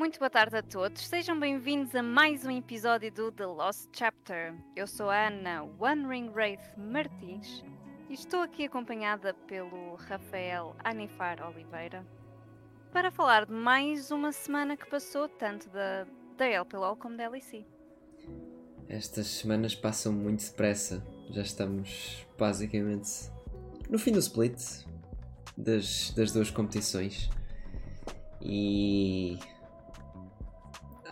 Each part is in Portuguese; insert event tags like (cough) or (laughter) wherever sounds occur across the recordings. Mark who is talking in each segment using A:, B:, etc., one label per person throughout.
A: Muito boa tarde a todos, sejam bem-vindos a mais um episódio do The Lost Chapter. Eu sou a Ana One Ring Wraith Martins e estou aqui acompanhada pelo Rafael Anifar Oliveira para falar de mais uma semana que passou, tanto da, da LPLOL como da LEC.
B: Estas semanas passam muito depressa, já estamos basicamente no fim do split das, das duas competições e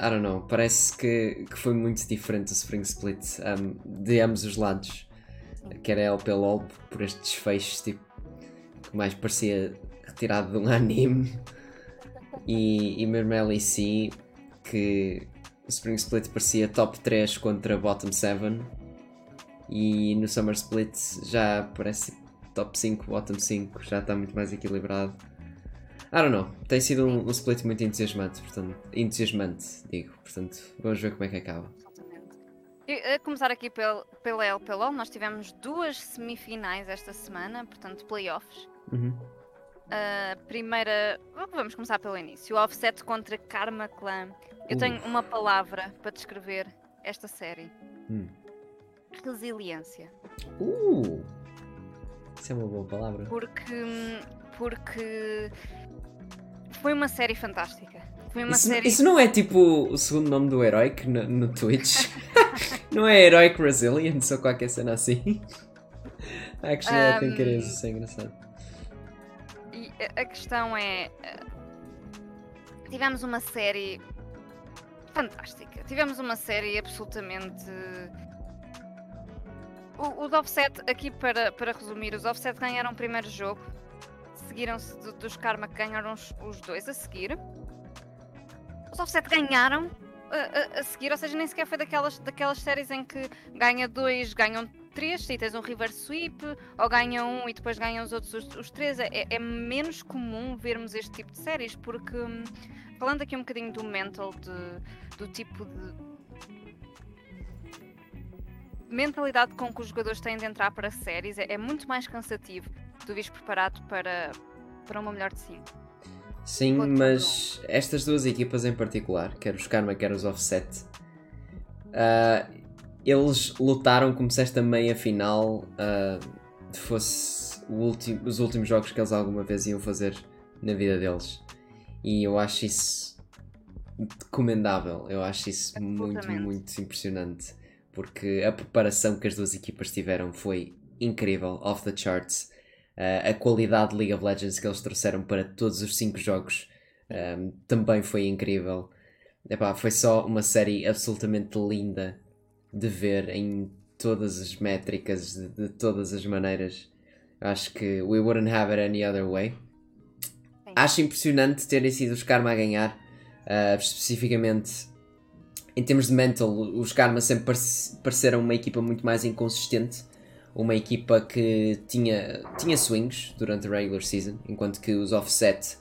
B: I don't know, parece que, que foi muito diferente o Spring Split um, de ambos os lados. Quer a LPLOL por este desfecho tipo, que mais parecia retirado de um (laughs) anime e, e mesmo LEC que o Spring Split parecia top 3 contra bottom 7 e no Summer Split já parece top 5, bottom 5, já está muito mais equilibrado. I don't know. Tem sido um, um split muito entusiasmante, portanto, entusiasmante, digo. Portanto, vamos ver como é que acaba.
A: E, a começar aqui pelo, pela LPLOL, nós tivemos duas semifinais esta semana, portanto, playoffs.
B: Uhum.
A: A primeira. Vamos começar pelo início. O offset contra Karma Clan. Eu
B: Uh.
A: tenho uma palavra para descrever esta série:
B: Hum.
A: resiliência.
B: Uh! Isso é uma boa palavra.
A: Porque. Porque. Foi uma série fantástica. Foi uma
B: Isso,
A: série.
B: isso não é tipo o segundo nome do Heroic no, no Twitch? (laughs) não é Heroic Resilience ou qualquer cena assim? Actually, I think it is.
A: Um,
B: Isso é engraçado.
A: E a- questão é. eh, Tivemos uma série fantástica. Tivemos uma série absolutamente. O- Os offset, aqui para, para resumir, os offset ganharam o primeiro jogo, seguiram-se do- dos Karma que ganharam os, os dois a seguir. Os offset ganharam a, a- a seguir, ou seja, nem sequer foi daquelas, daquelas séries em que ganha dois, ganham três, se tens um reverse sweep, ou ganham um e depois ganham os outros os, os três. É, é menos comum vermos este tipo de séries, porque hum, falando aqui um bocadinho do mental, de- do tipo de mentalidade com que os jogadores têm de entrar para séries, é, é muito mais cansativo tu vires preparado para, para uma melhor de.
B: Sim, mas estas duas equipas em particular, quer os Karma, quer os Offset, ah, eles lutaram como se esta meia final ah, fosse ulti- os últimos jogos que eles alguma vez iam fazer na vida deles. E eu acho isso comendável, eu acho isso muito, muito impressionante. Porque a preparação que as duas equipas tiveram foi incrível, off the charts. Uh, a qualidade de League of Legends que eles trouxeram para todos os cinco jogos um, também foi incrível. Epá, foi só uma série absolutamente linda de ver em todas as métricas, de, de todas as maneiras. Acho que we wouldn't have it any other way. Acho impressionante terem sido os Karma a ganhar, uh, especificamente em termos de mental. Os Karma sempre parece- pareceram uma equipa muito mais inconsistente. Uma equipa que tinha, tinha swings durante a regular season, enquanto que os offset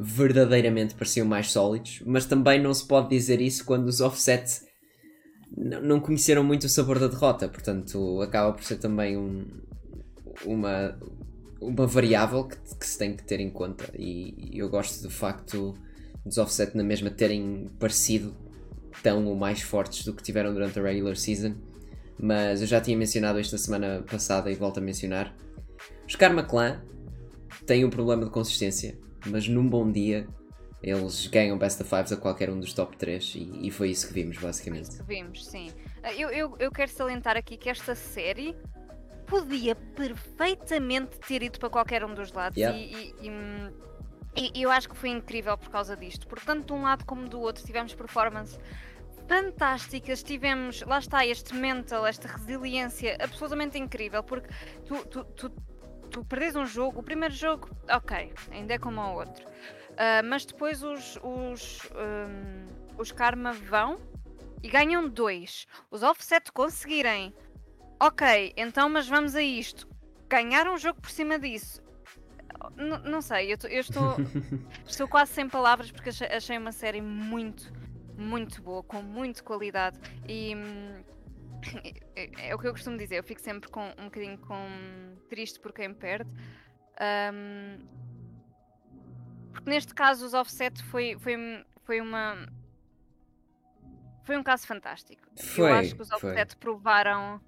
B: verdadeiramente pareciam mais sólidos, mas também não se pode dizer isso quando os offset não conheceram muito o sabor da derrota, portanto acaba por ser também um- uma, uma variável que, que se tem que ter em conta. E eu gosto do facto dos offset na mesma terem parecido tão ou mais fortes do que tiveram durante a regular season mas eu já tinha mencionado isto na semana passada e volto a mencionar. Os Karma Clan têm um problema de consistência, mas num bom dia eles ganham best of fives a qualquer um dos top 3 e, e foi isso que vimos basicamente.
A: Isso que vimos, sim. Ah, Eu, eu, eu quero salientar aqui que esta série podia perfeitamente ter ido para qualquer um dos lados
B: Yeah.
A: e, e- e, hum, e- eu acho que foi incrível por causa disto. Porque tanto de um lado como do outro tivemos performance fantásticas, tivemos, lá está, este mental, esta resiliência absolutamente incrível, porque tu, tu, tu, tu perdes um jogo, o primeiro jogo, ok, ainda é como o outro. Ah, mas depois os, os, hum, os Karma vão e ganham dois. Os offset conseguirem. Ok, então, mas vamos a isto. Ganharam um jogo por cima disso. N- não sei, eu, eu estou, (laughs) estou quase sem palavras porque achei, uma série muito, muito boa, com muita qualidade. E hum, (coughs) é, é o que eu costumo dizer, eu fico sempre com um bocadinho com triste por quem perde. Hum, porque neste caso os offset foi, foi, foi uma. Foi um caso fantástico.
B: Foi,
A: Eu acho que os
B: foi.
A: Offset provaram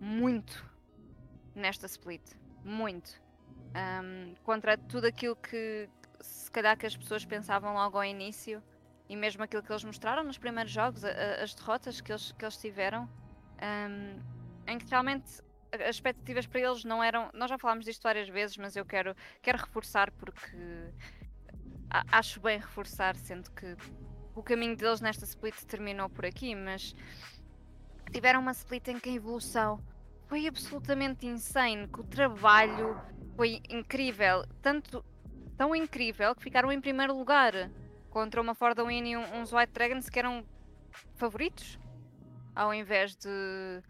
A: muito nesta split. Muito. Ahm, contra tudo aquilo que se calhar que as pessoas pensavam logo ao início e mesmo aquilo que eles mostraram nos primeiros jogos, a- a- as derrotas que eles, que eles tiveram, ahm, em que realmente as expectativas para eles não eram. Nós já falámos disto várias vezes, mas eu quero, quero reforçar porque a- acho bem reforçar, sendo que o caminho deles nesta split terminou por aqui, mas tiveram uma split em que a evolução foi absolutamente insane, que o trabalho foi incrível, tanto tão incrível que ficaram em primeiro lugar contra uma For the Win e um- uns White Dragons que eram favoritos ao invés de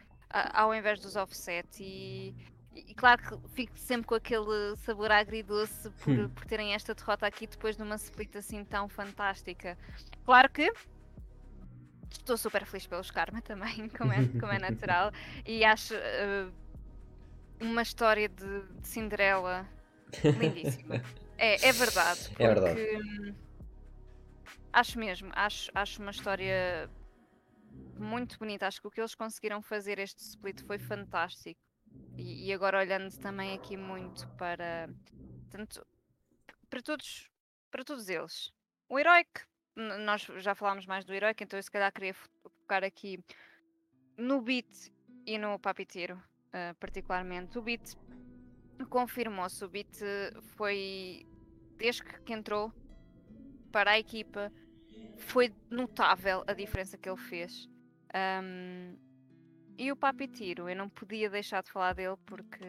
A: ao invés dos offset e, e claro que fico sempre com aquele sabor agridoce por,
B: Hum.
A: por terem esta derrota aqui depois de uma split assim tão fantástica. Claro que estou super feliz pelos Karma também, (laughs) como é, como é natural, e acho eh, uma história de, de Cinderela (laughs) lindíssima. É, é verdade.
B: É verdade.
A: porque, hum, Acho mesmo, acho, acho uma história muito bonita. Acho que o que eles conseguiram fazer este split foi fantástico. E, e agora olhando também aqui muito para tanto para todos para todos eles. O Heroic, n- nós já falámos mais do Heroic, então eu se calhar queria fo- focar aqui no Beat e no Papiteiro, ah, particularmente. O Beat confirmou-se, o eh, foi desde que entrou para a equipa foi notável a diferença que ele fez. Ahm, e o Papitiro, eu não podia deixar de falar dele porque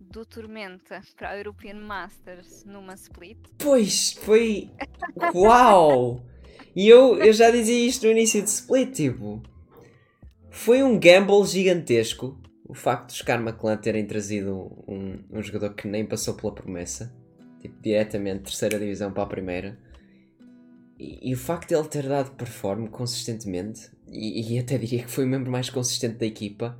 A: do Tormenta (laughs) para a European Masters numa split.
B: Pois, foi. Uau! E eu, eu já dizia isto no início de split, tipo. Foi um gamble gigantesco o facto dos Karma Clan terem trazido um, um jogador que nem passou pela promessa, tipo, diretamente terceira divisão para a primeira. E, e o facto de ele ter dado perform consistentemente, e, e até diria que foi o membro mais consistente da equipa,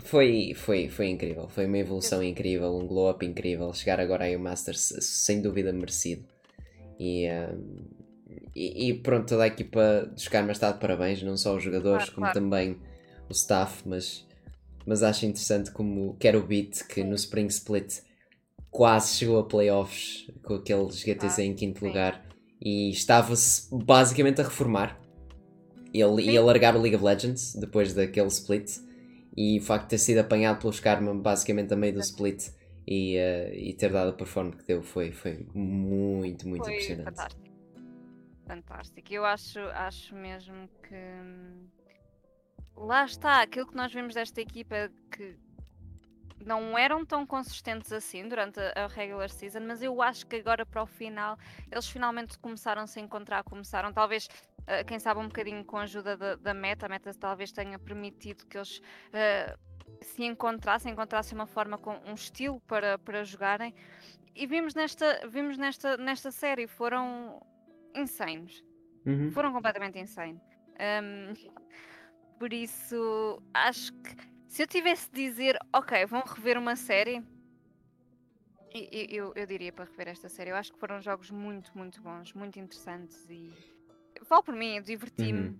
B: foi, foi, foi incrível. Foi uma evolução incrível, um glow up incrível. Chegar agora aí ao Masters, sem dúvida merecido. E, um, e, e pronto, toda a equipa dos Karma está de parabéns, não só os jogadores,
A: Claro,
B: como
A: claro.
B: também o staff. Mas, mas acho interessante como quer o Beat, que no Spring Split quase chegou a playoffs com aqueles GTZ
A: Ah,
B: em quinto
A: sim.
B: lugar e estava-se basicamente a reformar. Ele
A: Sim.
B: ia largar o League of Legends depois daquele split e o facto de ter sido apanhado pelos Karma basicamente a meio do split e, eh, e ter dado a performance que deu foi, foi muito, muito
A: foi
B: impressionante.
A: fantástico. Fantástico. Eu acho, acho mesmo que hum, lá está, aquilo que nós vimos desta equipa que não eram tão consistentes assim durante a, regular season, mas eu acho que agora para o final eles finalmente começaram -se a encontrar, começaram talvez, eh, quem sabe um bocadinho com a ajuda da, da meta, a meta talvez tenha permitido que eles eh, se encontrassem, encontrassem uma forma com um estilo para, para jogarem e vimos nesta, vimos nesta, nesta série, foram insanos.
B: Uhum.
A: Foram completamente insane. Um, por isso, acho que se eu tivesse de dizer, ok, vão rever uma série, e- e- eu, eu diria para rever esta série. Eu acho que foram jogos muito, muito bons, muito interessantes e. Falo por mim, eu diverti-me
B: Uhum.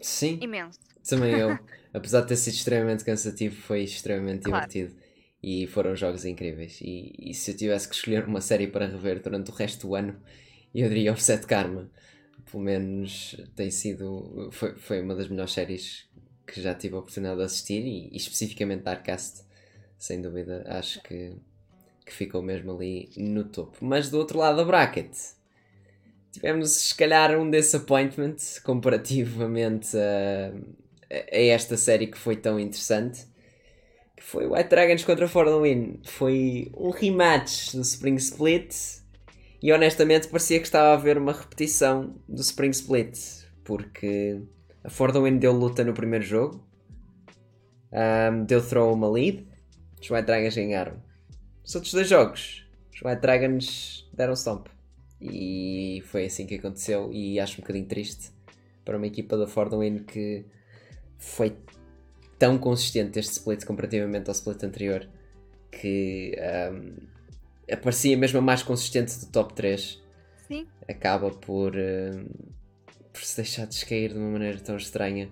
B: Sim,
A: imenso.
B: também eu. (laughs) Apesar de ter sido extremamente cansativo, foi extremamente
A: Claro.
B: divertido. E foram jogos incríveis. E, e se eu tivesse que escolher uma série para rever durante o resto do ano, eu diria Offset Karma. Pelo menos tem sido. Foi, foi uma das melhores séries que já tive a oportunidade de assistir e, e especificamente Darkcast. Sem dúvida, acho que, que ficou mesmo ali no topo. Mas do outro lado da bracket, tivemos se calhar um disappointment comparativamente a, a esta série que foi tão interessante. Que foi White Dragons contra For the Win. Foi um rematch do Spring Split. E honestamente parecia que estava a haver uma repetição do Spring Split. Porque a For the Win deu luta no primeiro jogo. Ahm, deu throw uma lead. Os White Dragons ganharam. Os outros dois jogos, os White Dragons deram stomp. E foi assim que aconteceu. E acho um bocadinho triste para uma equipa da For the Win que foi tão consistente este split comparativamente ao split anterior que ahm, parecia mesmo a mais consistente do top 3.
A: Sim.
B: acaba por, uh, por se deixar descair de uma maneira tão estranha.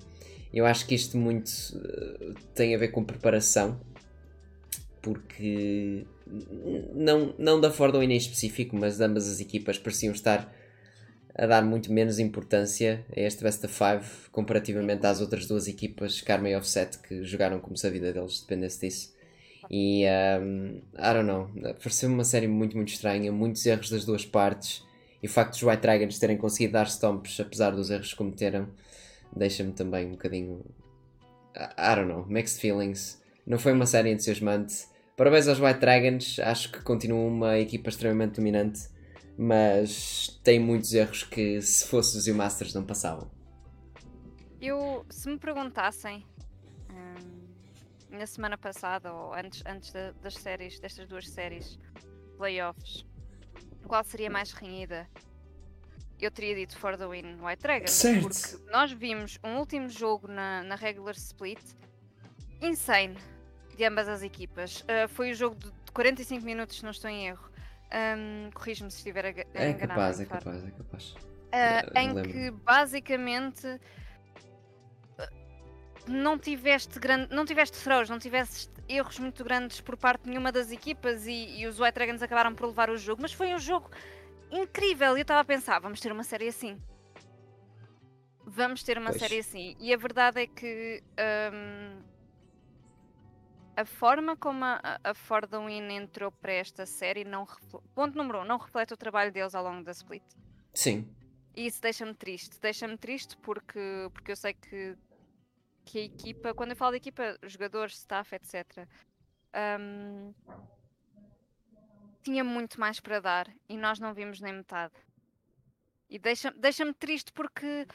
B: Eu acho que isto muito uh, tem a ver com preparação, porque não, não da Fordham em específico, mas ambas as equipas pareciam estar a dar muito menos importância a este Best of Five comparativamente às outras duas equipas, Karma e Offset, que jogaram como se a vida deles dependesse disso. E um, I don't know, pareceu-me uma série muito, muito estranha, muitos erros das duas partes. E o facto dos White Dragons terem conseguido dar stomps, apesar dos erros que cometeram, deixa-me também um bocadinho. I don't know, mixed feelings. Não foi uma série entusiasmante. Parabéns aos White Dragons, acho que continuam uma equipa extremamente dominante, mas tem muitos erros que, se fosse os Masters, não passavam.
A: Eu, se me perguntassem na semana passada ou antes, antes de, das séries, destas duas séries, playoffs, qual seria mais renhida? Eu teria dito For the Win White Dragons.
B: Certo.
A: Porque nós vimos um último jogo na, na regular split insane de ambas as equipas. Uh, foi o jogo de 45 minutos, se não estou em erro. Um, Corrijo-me se estiver a, a
B: é
A: enganar.
B: Capaz, é capaz, é capaz,
A: uh, em lembro. que basicamente não tiveste grande, não tiveste throws, não tiveste erros muito grandes por parte de nenhuma das equipas e, e os White Dragons acabaram por levar o jogo, mas foi um jogo incrível e eu estava a pensar, vamos ter uma série assim. Vamos ter uma
B: pois.
A: série assim. E a verdade é que um, a forma como a, a Ford Win entrou para esta série não ponto número um, não reflete o trabalho deles ao longo da split.
B: Sim.
A: E isso deixa-me triste. Deixa-me triste porque, porque eu sei que que a equipa, quando eu falo de equipa, jogadores, staff, etc., um, tinha muito mais para dar e nós não vimos nem metade. E deixa-me deixa triste porque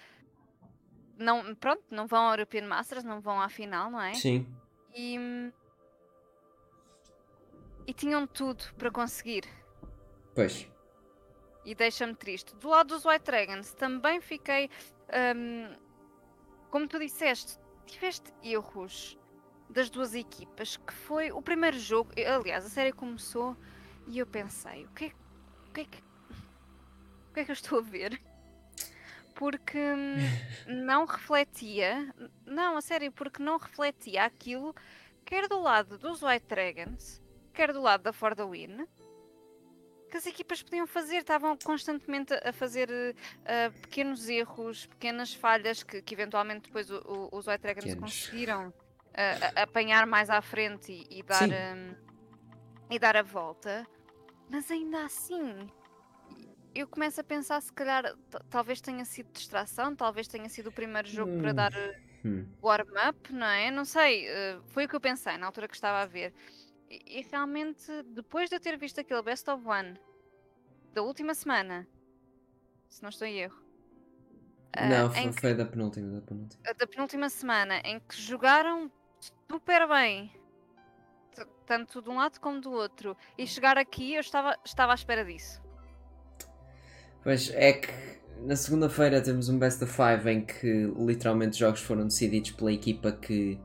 A: não, pronto, não vão ao European Masters, não vão à final, não é?
B: Sim.
A: E, e tinham tudo para conseguir.
B: Pois.
A: E deixa-me triste. Do lado dos White Dragons também fiquei. Um, como tu disseste, tiveste erros das duas equipas, que foi o primeiro jogo, aliás, a série começou e eu pensei, o que é, o que, é que, o que é que eu estou a ver? Porque (laughs) não refletia, não, a sério, porque não refletia aquilo, quer do lado dos White Dragons, quer do lado da For the Win, que as equipas podiam fazer, estavam constantemente a fazer uh, pequenos erros, pequenas falhas que, que eventualmente depois o, o, os White Dragons pequenos. conseguiram uh, apanhar mais à frente e, e dar, um, e dar a volta, mas ainda assim eu começo a pensar se calhar talvez tenha sido distração, talvez tenha sido o primeiro jogo hum. para dar hum. warm-up, não é? Não sei, uh, foi o que eu pensei na altura que estava a ver. E, realmente, depois de eu ter visto aquele Best of One da última semana, se não estou em erro.
B: Não, uh, foi, foi da penúltima, da penúltima.
A: Da penúltima semana, em que jogaram super bem, tanto de um lado como do outro, e chegar aqui eu estava, estava à espera disso.
B: Pois é que na segunda-feira temos um Best of Five em que literalmente jogos foram decididos pela equipa que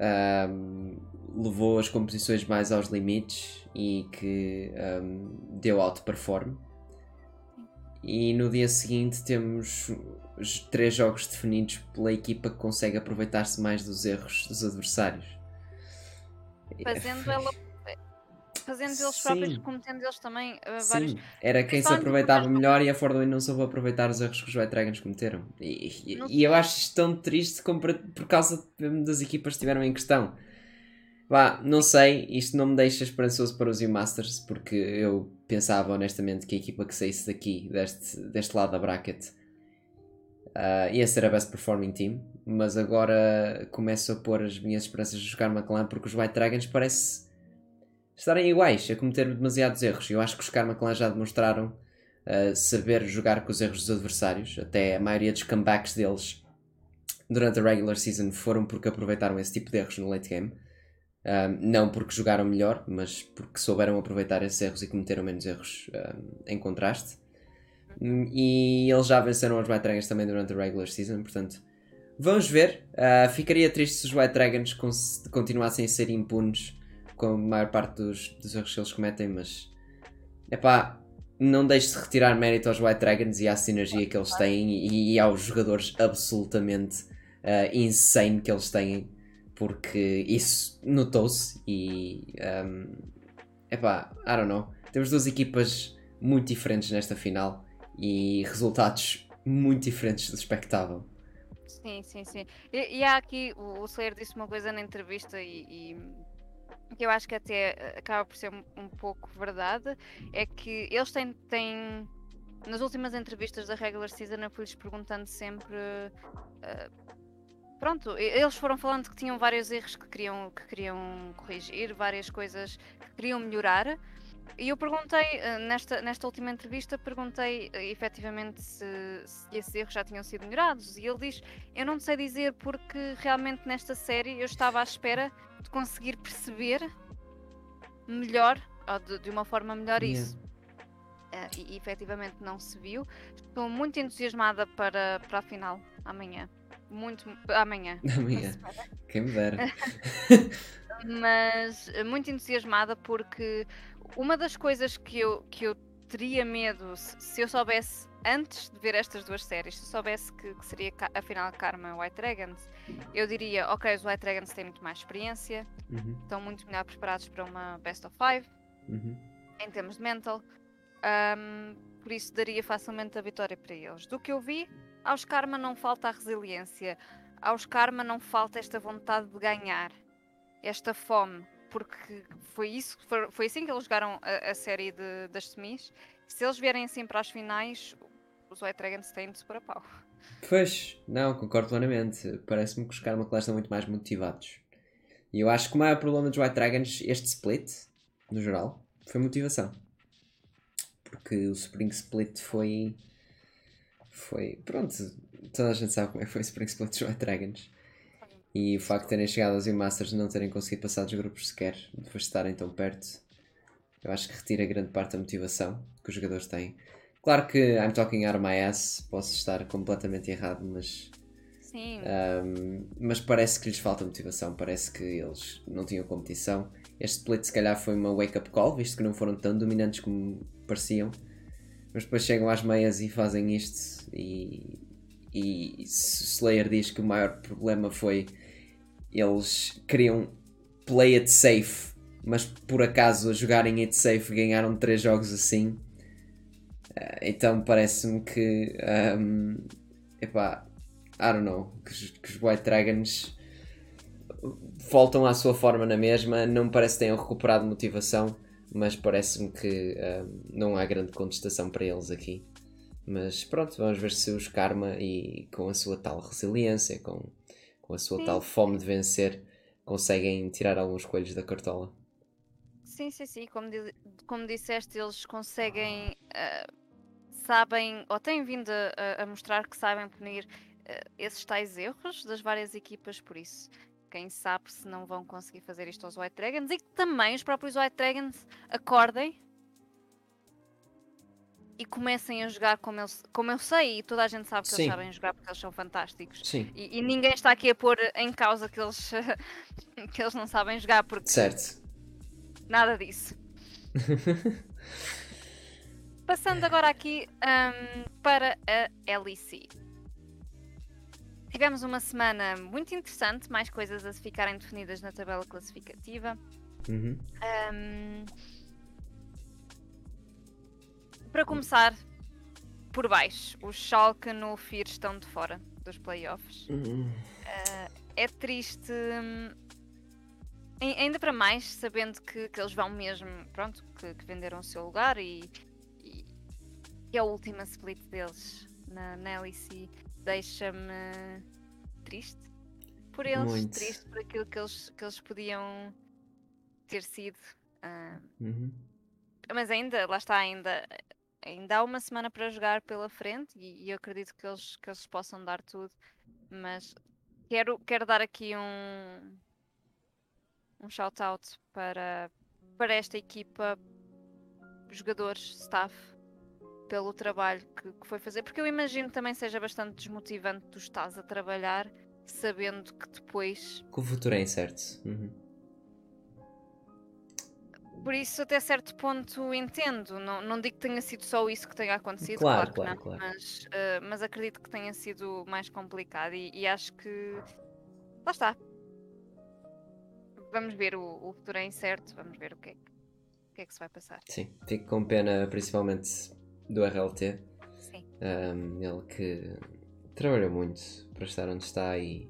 B: um, levou as composições mais aos limites e que um, deu outperform. E no dia seguinte temos os três jogos definidos pela equipa que consegue aproveitar-se mais dos erros dos adversários.
A: Fazendo (laughs) ela fazendo eles próprios, cometendo eles também uh,
B: Sim.
A: vários.
B: Era quem se aproveitava melhor e a Fordway não soube aproveitar os erros que os White Dragons cometeram. E, e, e eu acho isto tão triste como por, por causa das equipas que estiveram em questão. Vá, não sei, isto não me deixa esperançoso para os U-Masters, porque eu pensava honestamente que a equipa que saísse daqui, deste, deste lado da bracket, uh, ia ser a best performing team, mas agora começo a pôr as minhas esperanças a jogar McLaren porque os White Dragons parece estarem iguais, a cometer demasiados erros. Eu acho que os Karma já demonstraram uh, saber jogar com os erros dos adversários, até a maioria dos comebacks deles durante a regular season foram porque aproveitaram esse tipo de erros no late game. Um, não porque jogaram melhor, mas porque souberam aproveitar esses erros e cometeram menos erros um, em contraste. E eles já venceram os White Dragons também durante a regular season, portanto, vamos ver. Uh, ficaria triste se os White Dragons continuassem a ser impunes com a maior parte dos, dos erros que eles cometem, mas é pá, não deixo de retirar mérito aos White Dragons e à sinergia que eles têm e, e aos jogadores absolutamente uh, insane que eles têm, porque isso notou-se e. Um, epá, I don't know. Temos duas equipas muito diferentes nesta final e resultados muito diferentes do espectável.
A: Sim, sim, sim. E, e há aqui, o, Slayer disse uma coisa na entrevista e que eu acho que até eh, acaba por ser um, pouco verdade, é que eles têm, têm nas últimas entrevistas da regular season eu fui-lhes perguntando sempre uh, pronto, eles foram falando que tinham vários erros que queriam, que queriam corrigir, várias coisas que queriam melhorar e eu perguntei, eh, nesta, nesta última entrevista, perguntei uh, efetivamente se, se, esses erros já tinham sido melhorados. E ele diz: Eu não sei dizer porque realmente nesta série eu estava à espera de conseguir perceber melhor, ou de, de uma forma melhor, yeah. isso. Uh, e, e efetivamente não se viu. Estou muito entusiasmada para, para a final amanhã. Muito. Amanhã. (laughs)
B: Amanhã. Quem me dera. (laughs)
A: Mas muito entusiasmada porque uma das coisas que eu, que eu teria medo se, se eu soubesse antes de ver estas duas séries, se eu soubesse que, que seria afinal Karma White Dragons, eu diria, ok, os White Dragons têm muito mais experiência, uhum. estão muito melhor preparados para uma Best of Five, uhum. em termos de mental, um, por isso daria facilmente a vitória para eles. Do que eu vi, aos Karma não falta a resiliência, aos Karma não falta esta vontade de ganhar, esta fome porque foi isso, foi, assim que eles jogaram a, a série de, das semis. Se eles vierem assim para as finais, os White Dragons têm de super a pau.
B: Pois, não, concordo plenamente. Parece-me que os Karma Clash estão muito mais motivados. E eu acho que o maior problema dos White Dragons, este split, no geral, foi motivação. Porque o Spring Split foi. Foi. Pronto, toda a gente sabe como é que foi o Spring Split dos White Dragons. E o facto de terem chegado aos Masters e não terem conseguido passar dos grupos sequer, depois de estarem tão perto, eu acho que retira grande parte da motivação que os jogadores têm. Claro que I'm talking out of my ass, posso estar completamente errado, mas.
A: Sim.
B: Um, mas parece que lhes falta motivação, parece que eles não tinham competição. Este split, se calhar, foi uma wake-up call, visto que não foram tão dominantes como pareciam. Mas depois chegam às meias e fazem isto. E, e Slayer diz que o maior problema foi eles queriam play it safe, mas por acaso a jogarem it safe ganharam 3 jogos assim. Uh, então parece-me que. Um, epá, I don't know. Que, que, os White Dragons voltam à sua forma na mesma. Não me parece que tenham recuperado motivação, mas parece-me que um, não há grande contestação para eles aqui. Mas pronto, vamos ver se os Karma e com a sua tal resiliência, com com a sua sim. tal fome de vencer, conseguem tirar alguns coelhos da cartola.
A: Sim, sim, sim. Como, como disseste, eles conseguem, uh, sabem, ou têm vindo a, a, mostrar que sabem punir uh, esses tais erros das várias equipas, por isso. Quem sabe se não vão conseguir fazer isto aos White Dragons e que também os próprios White Dragons acordem e comecem a jogar como eu, como eu sei, e toda a gente sabe que Sim. eles sabem jogar porque eles são fantásticos.
B: Sim.
A: E, e ninguém está aqui a pôr em causa que eles, (laughs) que eles não sabem jogar porque.
B: Certo.
A: Nada disso. (laughs) Passando agora aqui um, para a LEC. Tivemos uma semana muito interessante, mais coisas a ficarem definidas na tabela classificativa.
B: Uhum.
A: Um, para começar, por baixo, os Schalke no FIR estão de fora dos playoffs.
B: Uhum.
A: Uh, é triste, hum, ainda para mais, sabendo que, que eles vão mesmo, pronto, que, que venderam o seu lugar e, e, e a última split deles na, na LEC deixa-me triste por eles,
B: Muito.
A: triste por aquilo que eles, que eles podiam ter sido. Uh,
B: uhum.
A: Mas ainda, lá está, ainda ainda há uma semana para jogar pela frente e, e, eu acredito que eles, que eles possam dar tudo, mas quero, quero dar aqui um, um shout out para, para esta equipa, jogadores, staff, pelo trabalho que, que foi fazer, porque eu imagino também seja bastante desmotivante tu estás a trabalhar sabendo que depois
B: que o futuro é incerto. Uhum.
A: Por isso, até certo ponto, entendo. Não, não digo que tenha sido só isso que tenha acontecido,
B: Claro,
A: claro, que
B: claro,
A: não,
B: claro.
A: Mas, eh, mas acredito que tenha sido mais complicado e, e acho que. Lá está. Vamos ver, o, o futuro é incerto, vamos ver o que, é, que- o que é que se vai passar.
B: Sim, fico com pena principalmente do RLT.
A: Sim.
B: Um, ele que trabalhou muito para estar onde está e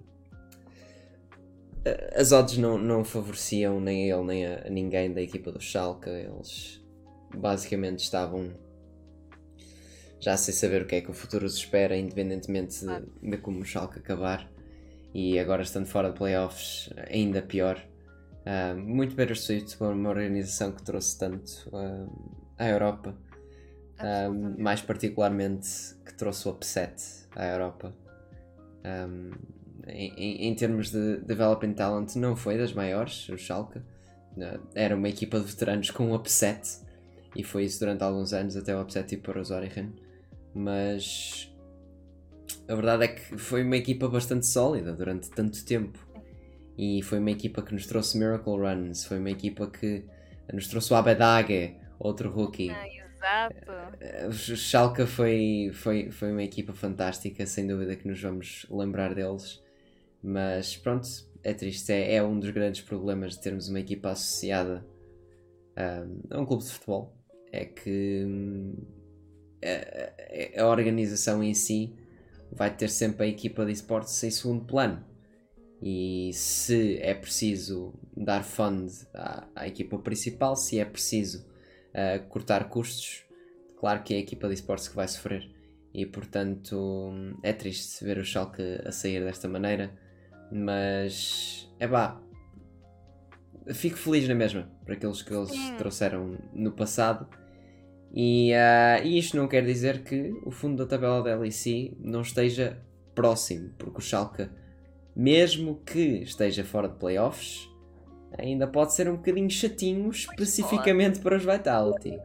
B: as odds não, não favoreciam nem a ele nem a, a ninguém da equipa do Schalke. Eles basicamente estavam já sem saber o que é que o futuro os espera, independentemente de, de como o Schalke acabar. E agora estando fora de playoffs, ainda pior. Um, muito bittersweet por uma organização que trouxe tanto um, à Europa. Um, mais particularmente que trouxe o upset à Europa. Um, em, em- termos de developing talent, não foi das maiores, o Schalke. Uh, Era uma equipa de veteranos com um upset, e foi isso durante alguns anos, até o upset ir para o Zorigen. Mas a verdade é que foi uma equipa bastante sólida durante tanto tempo. E foi uma equipa que nos trouxe Miracle Runs, foi uma equipa que nos trouxe o Abedage, outro rookie.
A: Ah, exato.
B: Eh, O Schalke foi, foi, foi uma equipa fantástica, sem dúvida que nos vamos lembrar deles. Mas pronto, é triste. É, é um dos grandes problemas de termos uma equipa associada ahm, a um clube de futebol. É que hum, a, a- organização em si vai ter sempre a equipa de esportes em segundo plano. E se é preciso dar fund à, à equipa principal, se é preciso ah, cortar custos, claro que é a equipa de esportes que vai sofrer. E portanto é triste ver o Schalke a sair desta maneira, mas é pá, fico feliz na mesma por aqueles que eles
A: Sim.
B: trouxeram no passado. E, e isto não quer dizer que o fundo da tabela da LEC não esteja próximo, porque o Schalke, mesmo que esteja fora de playoffs, ainda pode ser um bocadinho chatinho, especificamente para os Vitality.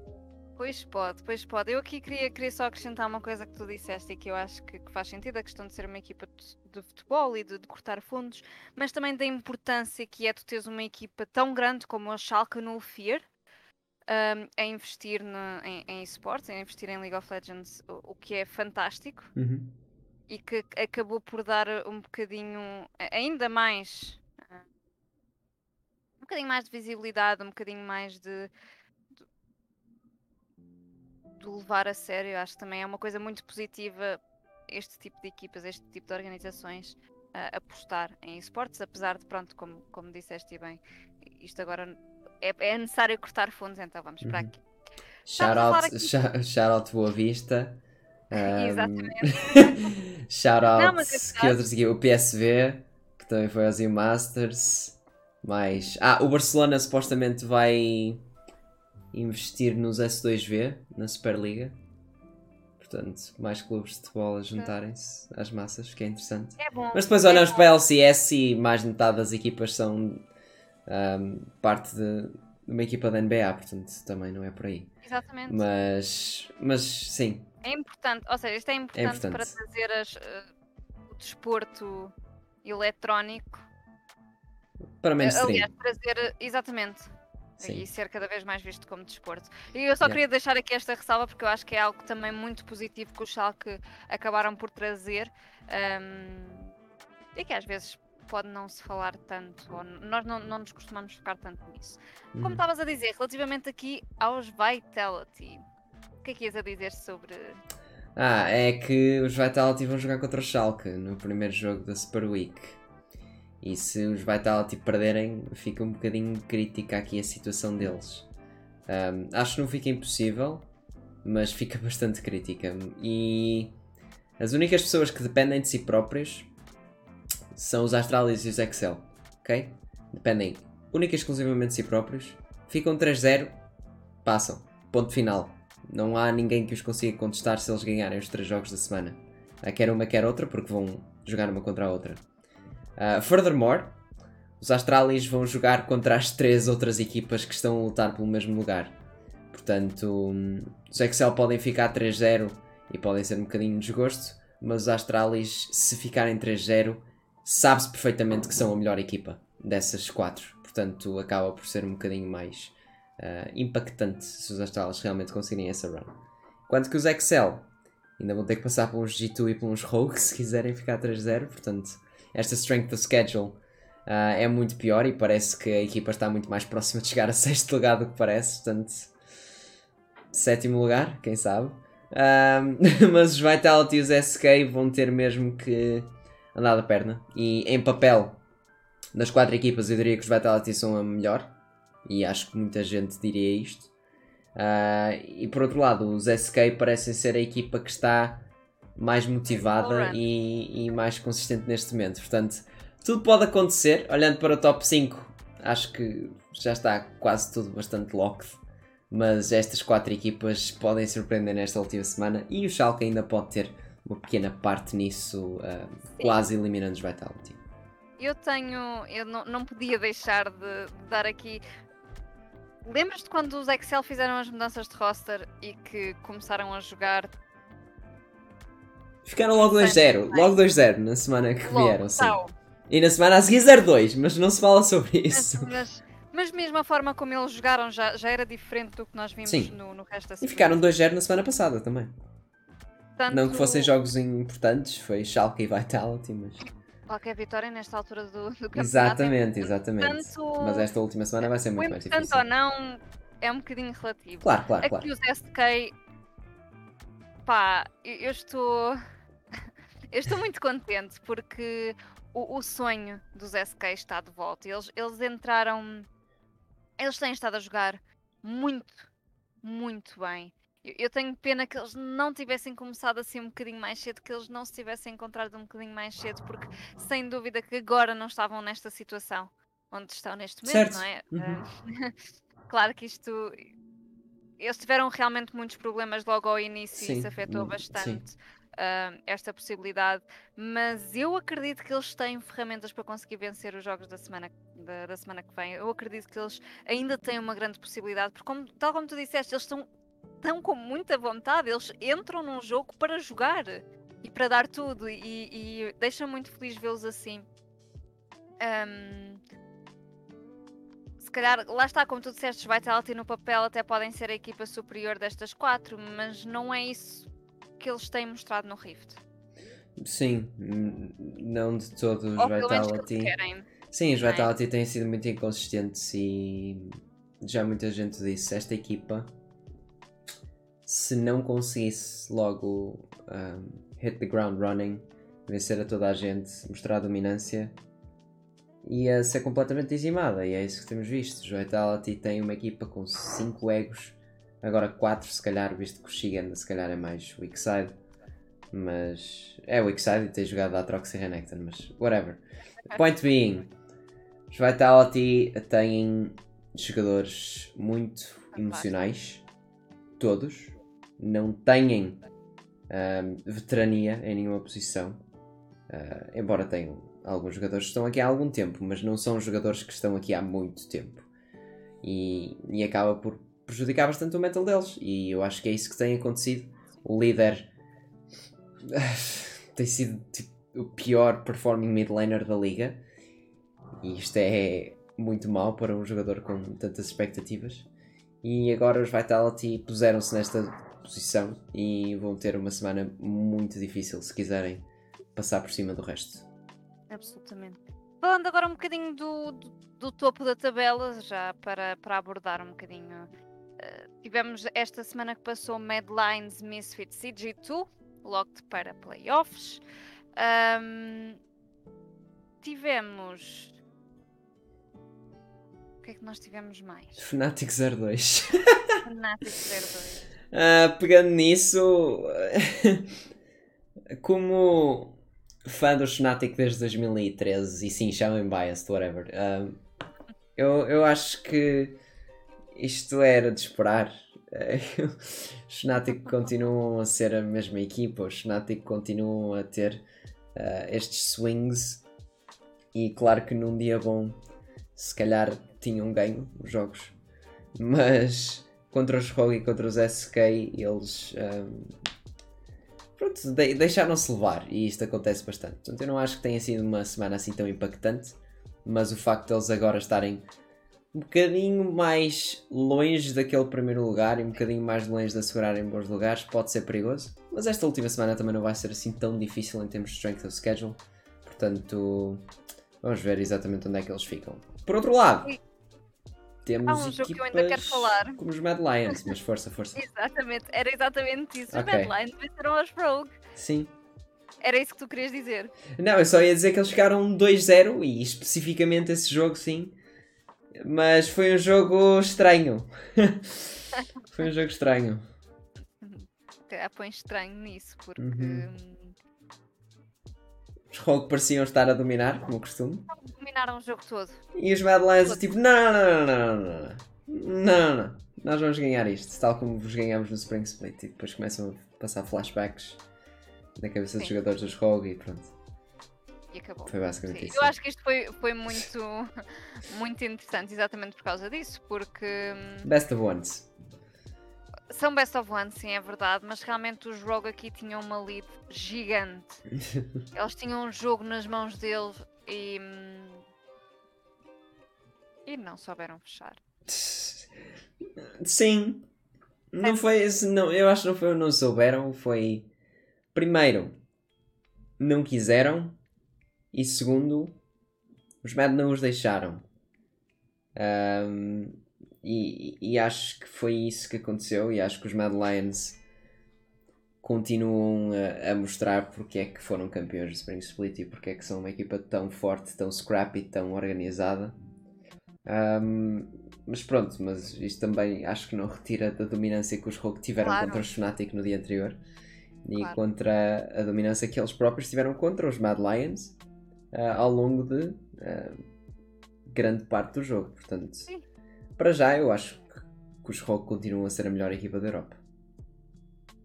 A: Pois pode, pois pode. Eu aqui queria, queria só acrescentar uma coisa que tu disseste e que eu acho que, que faz sentido, a questão de ser uma equipa de, futebol e de, de cortar fundos, mas também da importância que é tu teres uma equipa tão grande como a Schalke no Fear a investir no- em, em esportes, a investir em League of Legends, o, o que é fantástico
B: Uhum.
A: e que acabou por dar um bocadinho, ainda mais, um bocadinho mais de visibilidade, um bocadinho mais de levar a sério. Acho que também é uma coisa muito positiva este tipo de equipas, este tipo de organizações ah, apostar em esportes, apesar de, pronto, como, como disseste bem, isto agora é, é necessário cortar fundos, então vamos para
B: Uhum.
A: aqui.
B: Shout out,
A: aqui-
B: shout, shout out Boa Vista. Um, (laughs)
A: Exatamente.
B: shout out
A: mas
B: que outros aqui? O PSV, que também foi aos EU Masters. Mais. Ah, o Barcelona supostamente vai investir nos S2V na Superliga. Portanto, mais clubes de futebol a juntarem-se às massas, que é interessante.
A: É bom.
B: Mas depois
A: é
B: olhamos
A: bom.
B: para a LCS e mais de metade das equipas são ahm, parte de, uma equipa da NBA, portanto também não é por aí.
A: Exatamente.
B: Mas, mas sim,
A: É importante, ou seja, isto é importante, para
B: importante.
A: trazer as, eh, o desporto eletrónico.
B: para
A: eh,
B: mainstream.
A: Aliás, trazer, eh, exatamente.
B: Sim.
A: E ser cada vez mais visto como desporto. E eu só
B: Yeah.
A: queria deixar aqui esta ressalva porque eu acho que é algo também muito positivo que os Schalke acabaram por trazer ahm, e que às vezes pode não se falar tanto, ou nós não, não nos costumamos focar tanto nisso. Como
B: Uhum.
A: estavas a dizer, relativamente aqui aos Vitality, o que é que ias a dizer sobre.
B: Ah, é que os Vitality vão jogar contra o Schalke no primeiro jogo da Super Week. E se os Vitality perderem, fica um bocadinho crítica aqui a situação deles. Ahm, acho que não fica impossível, mas fica (laughs) bastante crítica. E as únicas pessoas que dependem de si próprios são os Astralis e os Excel, ok? Dependem única e exclusivamente de si próprios. Ficam 3-0, passam. Ponto final. Não há ninguém que os consiga contestar se eles ganharem os três jogos da semana. Quer uma, quer outra, porque vão jogar uma contra a outra. Ah, furthermore, os Astralis vão jogar contra as três outras equipas que estão a lutar pelo mesmo lugar. Portanto, hum, os Excel podem ficar 3-0 e podem ser um bocadinho de desgosto, mas os Astralis, se ficarem 3-0, sabe-se perfeitamente que são a melhor equipa dessas quatro. Portanto, acaba por ser um bocadinho mais uh, impactante se os Astralis realmente conseguirem essa run. Enquanto que os Excel ainda vão ter que passar por uns G2 e por uns Rogue (laughs) se quiserem ficar 3-0, portanto, esta strength of schedule uh, é muito pior e parece que a equipa está muito mais (laughs) próxima de chegar a sexto lugar do que parece, portanto, sétimo lugar, quem sabe. Um, (laughs) mas os Vitality e os SK vão ter mesmo que andar da perna. E em papel, das quatro equipas, eu diria que os Vitality são a melhor. E acho que muita gente diria isto. Uh, e por outro lado, os SK parecem ser a equipa que está mais motivada e, e, mais consistente neste momento. Portanto, tudo pode acontecer. Olhando para o top 5, acho que já está quase tudo bastante locked. Mas estas quatro equipas podem surpreender nesta última semana e o Schalke ainda pode ter uma pequena parte nisso, uh, quase eliminando os Vitality.
A: Eu tenho. Eu não, não podia deixar de, de dar aqui. Lembras-te quando os Excel fizeram as mudanças de roster e que começaram a jogar
B: Ficaram logo 2-0, logo 2-0 na semana que logo, vieram, sim. Tal. E na semana a seguir 0-2, mas não se fala sobre isso.
A: Mas, mas, mesmo a forma como eles jogaram já, já era diferente do que nós vimos no, no, resto da semana.
B: E ficaram 2-0 na semana passada também. Tanto... Não que fossem jogos importantes, foi Schalke e Vitality, mas...
A: Qualquer vitória nesta altura do, do campeonato.
B: Exatamente, é exatamente. Tanto... Mas esta última semana vai ser muito mais difícil.
A: Tanto ou não, é um bocadinho relativo.
B: Claro, claro,
A: Aqui
B: claro.
A: os SK Pá, eu estou. (laughs) eu estou muito contente porque o, o, sonho dos SK está de volta. Eles, eles entraram. Eles têm estado a jogar muito, muito bem. Eu, eu tenho pena que eles não tivessem começado assim um bocadinho mais cedo, que eles não se tivessem encontrado um bocadinho mais cedo, porque sem dúvida que agora não estavam nesta situação onde estão neste momento,
B: certo.
A: não é?
B: Uhum. (laughs)
A: claro que isto eles tiveram realmente muitos problemas logo ao início sim, e isso afetou hum, bastante uh, esta possibilidade. Mas eu acredito que eles têm ferramentas para conseguir vencer os jogos da semana, da, da semana que vem. Eu acredito que eles ainda têm uma grande possibilidade, porque, como, tal como tu disseste, eles estão, estão com muita vontade, eles entram num jogo para jogar e para dar tudo, e, e deixa muito feliz vê-los assim. Um, se calhar, lá está, como tu disseste, os Vitality no papel até podem ser a equipa superior destas quatro, mas não é isso que eles têm mostrado no Rift.
B: Sim, não de todos os Vitality. Sim, os é? Vitality têm sido muito inconsistentes e já muita gente disse, esta equipa se não conseguisse logo um, hit the ground running, vencer a toda a gente, mostrar dominância, ia ser completamente dizimada, e é isso que temos visto. O Vitality tem uma equipa com 5 egos, agora 4 se calhar, visto que o Shigen se calhar é mais weak side, mas é weak side e tem jogado a Trox e Renekton, mas whatever. Point being, os Vitality têm jogadores muito emocionais, todos, não têm um, veterania em nenhuma posição, uh, embora tenham alguns jogadores estão aqui há algum tempo, mas não são jogadores que estão aqui há muito tempo. E, e acaba por prejudicar bastante o mental deles. E eu acho que é isso que tem acontecido. O líder (laughs) tem sido tipo, o pior performing mid laner da liga. E isto é muito mau para um jogador com tantas expectativas. E agora os Vitality puseram-se nesta posição e vão ter uma semana muito difícil se quiserem passar por cima do resto.
A: Absolutamente. Falando agora um bocadinho do, do, do topo da tabela, já para, para abordar um bocadinho. Uh, tivemos esta semana que passou Madlines Misfits e G2, logo para playoffs. Um, tivemos. O que é que nós tivemos mais?
B: Fnatic 02.
A: Fnatic 02.
B: Uh, (laughs) pegando nisso, (laughs) como fã do Fnatic desde 2013 e sim, chamem biased, whatever. Um, eu, eu acho que isto era de esperar. (laughs) os Fnatic continuam a ser a mesma equipa, os Fnatic continuam a ter uh, estes swings e claro que num dia bom se calhar tinham ganho os jogos, mas contra os Rogue e contra os SK eles um, pronto, de deixaram-se levar e isto acontece bastante. Portanto, eu não acho que tenha sido uma semana assim tão impactante, mas o facto de eles agora estarem um bocadinho mais longe daquele primeiro lugar e um bocadinho mais longe de assegurarem bons lugares, pode ser perigoso. Mas esta última semana também não vai ser assim tão difícil em termos de strength of schedule. Portanto, vamos ver exatamente onde é que eles ficam. Por outro lado, temos
A: Há um jogo que eu ainda quero falar.
B: como os Mad Lions, mas força, força. (laughs)
A: Exatamente, era exatamente isso. Os. Mad Lions venceram os Rogue.
B: Sim.
A: Era isso que tu querias dizer.
B: Não, eu só ia dizer que eles ficaram 2-0 e especificamente esse jogo sim. Mas foi um jogo estranho. (laughs) foi um jogo estranho.
A: Calhar põe estranho nisso, porque
B: Uhum os jogo pareciam estar a dominar, como costume.
A: Dominaram o jogo todo.
B: E os Mad Lions, tipo, não, não, não, não, não, não, não, nós vamos ganhar isto, tal como vos ganhamos no Spring Split. E depois começam a passar flashbacks na cabeça
A: Sim.
B: dos jogadores dos jogo e pronto.
A: E acabou.
B: Foi basicamente
A: Sim.
B: isso.
A: Eu acho que isto foi, foi muito, (laughs) muito interessante, exatamente por causa disso, porque. Hum,
B: Best of ones
A: são best of one, sim, é verdade, mas realmente os Rogue aqui tinham uma lead gigante. (laughs) Eles tinham um jogo nas mãos deles e. E não souberam fechar.
B: Sim. Não foi esse, não, eu acho que não foi não souberam, foi primeiro não quiseram e segundo os Mad não os deixaram. Ahm, e, e acho que foi isso que aconteceu e acho que os Mad Lions continuam a, a mostrar porque é que foram campeões de Spring Split e porque é que são uma equipa tão forte, tão scrappy, tão organizada. Ahm, mas pronto, mas isto também acho que não retira da dominância que os Rogue tiveram
A: Claro.
B: contra os Fnatic no dia anterior e
A: Claro.
B: contra a dominância que eles próprios tiveram contra os Mad Lions ah, ao longo de ah, grande parte do jogo. Portanto,
A: Sim.
B: Para já eu acho que, os Rogue continuam a ser a melhor equipa da Europa.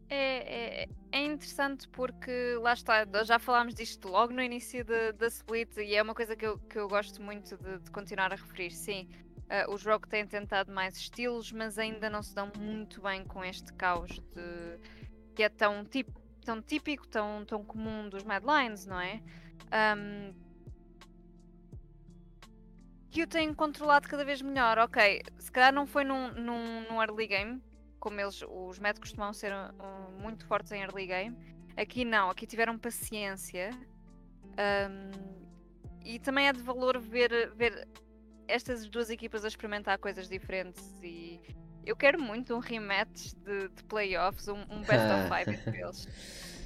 A: É, é, é interessante porque lá está, já falámos disto logo no início da split e é uma coisa que eu, que eu gosto muito de, de continuar a referir. Sim, ah, os Rogue têm tentado mais estilos, mas ainda não se dão muito bem com este caos de que é tão, tão típico, tão, tão comum dos Mad Lions, não é? Ahm, que o têm controlado cada vez melhor. Ok, se calhar não foi num, num, num early game, como eles, os Mad costumam ser uh, muito fortes em early game. Aqui não, aqui tiveram paciência. Ahm, e também é de valor ver, ver estas duas equipas a experimentar coisas diferentes e eu quero muito um rematch de, de playoffs, um, um best of five entre (laughs) eles.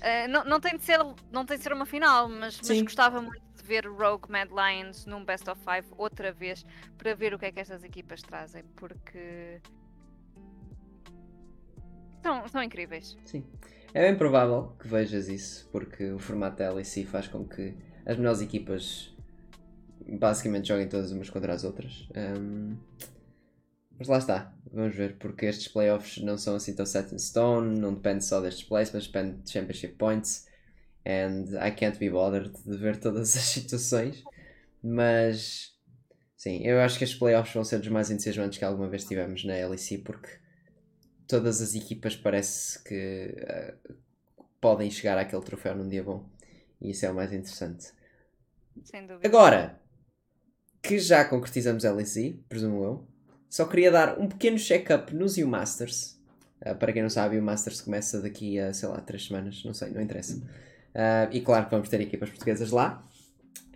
A: Ah, não, não, tem de ser, não tem de ser uma final, mas, mas gostava muito ver Rogue Mad Lions num best of five outra vez para ver o que é que estas equipas trazem, porque são, são incríveis.
B: Sim. É bem provável que vejas isso, porque o formato da LEC faz com que as melhores equipas basicamente joguem todas umas contra as outras. Ahm, mas lá está, vamos ver, porque estes playoffs não são assim tão set in stone, não depende só destes plays, mas depende de championship points. And I can't be bothered de ver todas as situações. Mas sim, eu acho que estes playoffs vão ser dos mais entusiasmantes que alguma vez tivemos na LEC, porque todas as equipas parece que eh, podem chegar àquele troféu num dia bom. E isso é o mais interessante.
A: Sem dúvida.
B: Agora, que já concretizamos a LEC, presumo eu, só queria dar um pequeno check-up nos U Masters. Ah, para quem não sabe, o Masters começa daqui a, sei lá, 3 semanas, não sei, não interessa. Ah, e claro que vamos ter equipas portuguesas lá.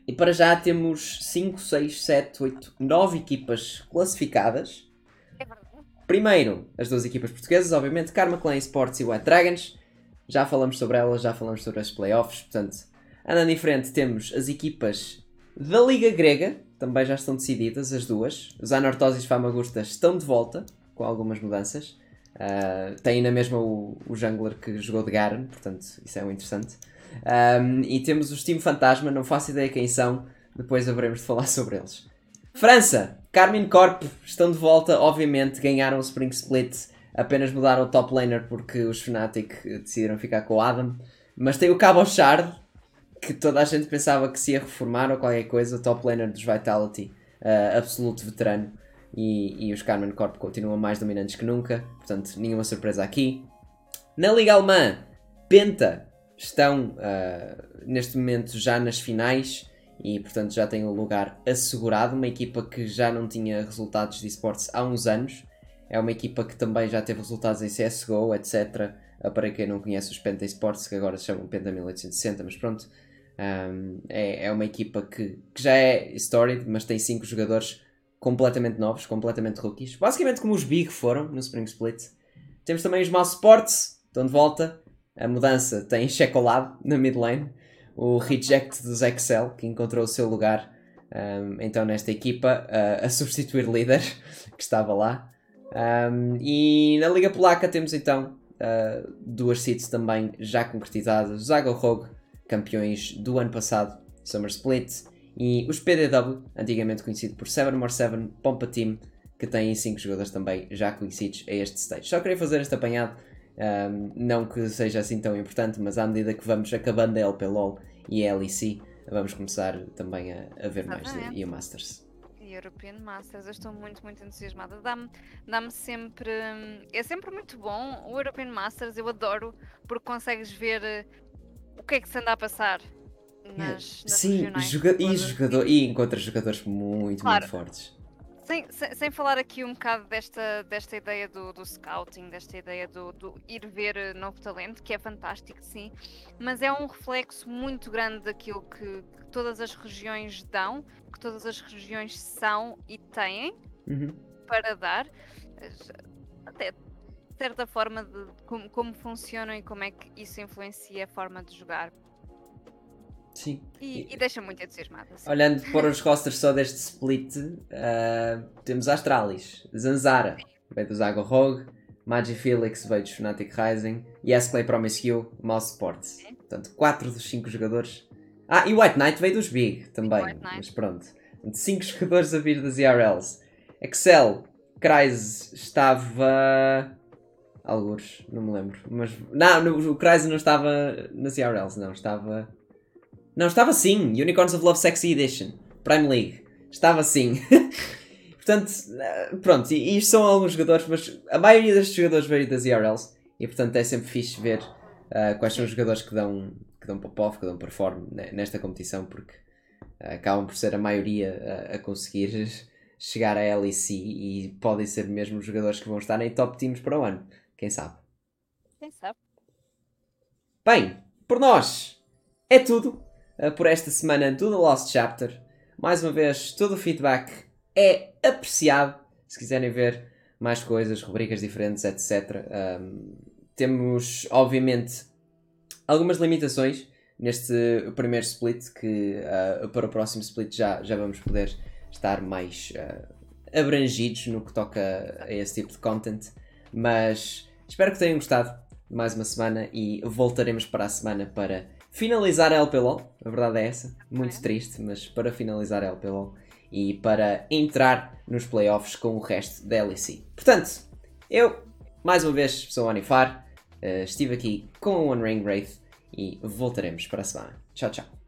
B: E para já temos 5, 6, 7, 8, 9 equipas classificadas.
A: É.
B: Primeiro, as duas equipas portuguesas, obviamente, Karma Clan Sports e White Dragons. Já falamos sobre elas, já falamos sobre as playoffs, portanto, andando em frente, temos as equipas da Liga Grega, também já estão decididas, as duas. Os Anortosis Famagustas estão de volta, com algumas mudanças. Ah, tem na mesma o, o jungler que jogou de Garen, portanto, isso é um interessante. Ahm, e temos os Team Fantasma, não faço ideia quem são, depois haveremos de falar (laughs) sobre eles. França, Carmine Corp estão de volta, obviamente, ganharam o Spring Split, apenas mudaram o top laner porque os Fnatic eh, decidiram ficar com o Adam. Mas tem o Cabo Shard, que toda a gente pensava que se ia reformar ou qualquer coisa, o top laner dos Vitality, eh, absoluto veterano. E, e os Carmine Corp continuam mais dominantes que nunca, portanto, nenhuma surpresa aqui. Na Liga Alemã, Penta estão ah, neste momento já nas finais e portanto já tem o lugar assegurado. Uma equipa que já não tinha resultados de esportes há uns anos. É uma equipa que também já teve resultados em CSGO, etc. Para quem não conhece os Penta Sports, que agora se chamam Penta 1860, mas pronto. Um, é, é uma equipa que, que já é storied, mas tem 5 jogadores completamente novos, completamente rookies. Basicamente como os Big foram no Spring Split. Temos também os Mouse Sports, estão de volta. A mudança tem Checolado na mid lane. O reject dos Excel, que encontrou o seu lugar um, então nesta equipa, uh, a substituir líder (laughs) que estava lá. Um, e na Liga Polaca temos então uh, duas seeds também já concretizadas. Zago Rogue, campeões do ano passado, Summer Split, e os PDW, antigamente conhecido por 7more7 Pompa Team, que têm 5 jogadores também já conhecidos a este stage. Só queria fazer este apanhado, um, não que seja assim tão importante, mas à medida que vamos acabando a LPLOL e a LEC, vamos começar também a, a ver mais de, e a Masters.
A: European Masters, eu estou muito, muito entusiasmada. Dá-me dá sempre. É sempre muito bom o European Masters, eu adoro, porque consegues ver eh, o que é que se anda a passar nas, nas
B: Sim, joga e, jogador, e encontra jogadores muito, claro. muito fortes.
A: Sem, sem, sem, falar aqui um bocado desta, desta ideia do, do scouting, desta ideia do, do, ir ver eh, novo talento, que é fantástico, sim, mas é um reflexo muito grande daquilo que, que todas as regiões dão, que todas as regiões são e têm
B: uhum.
A: para dar, até de certa forma de como, como funcionam e como é que isso influencia a forma de jogar.
B: Sim.
A: E, e deixa muito entusiasmada.
B: Olhando para os rosters só deste split, uh, temos Astralis, Zanzara, veio do Zago Rogue, Magi Felix veio do Fnatic Rising, Yes Clay Promise You, Mouse Sports. Okay. Portanto, 4 dos 5 jogadores. Ah, e White Knight veio dos Big também, mas pronto. 5 (laughs) jogadores a vir das IRLs. Excel, Cryze estava. Alguns, não me lembro. Mas. Não, o Cryze não estava nas IRLs, não. Estava. Não, estava sim. Unicorns of Love Sexy Edition. Prime League. Estava sim. (laughs) portanto, eh, pronto. E isto são alguns jogadores, mas a maioria destes jogadores veio das ERLs. E portanto é sempre fixe ver uh, quais são os jogadores que dão, que dão pop-off, que dão perform nesta competição, porque uh, acabam por ser a maioria a, a conseguir (laughs) chegar à LEC e podem ser mesmo os jogadores que vão estar em top teams para o ano. Quem sabe?
A: Quem sabe?
B: Bem, por nós é tudo. Eh, por esta semana do The Lost Chapter. Mais uma vez, todo o feedback é apreciado. Se quiserem ver mais coisas, rubricas diferentes, etc. Um, temos, obviamente, algumas limitações neste primeiro split, que uh, para o próximo split já, já vamos poder estar mais uh, abrangidos no que toca a esse tipo de content. Mas espero que tenham gostado mais uma semana e voltaremos para a semana para finalizar a LPLOL, a verdade é essa, muito triste, mas para finalizar a LPLOL e para entrar nos playoffs com o resto da LEC. Portanto, eu, mais uma vez, sou o Anifar, uh, estive aqui com o One Ring Wraith e voltaremos para a semana. Tchau, tchau.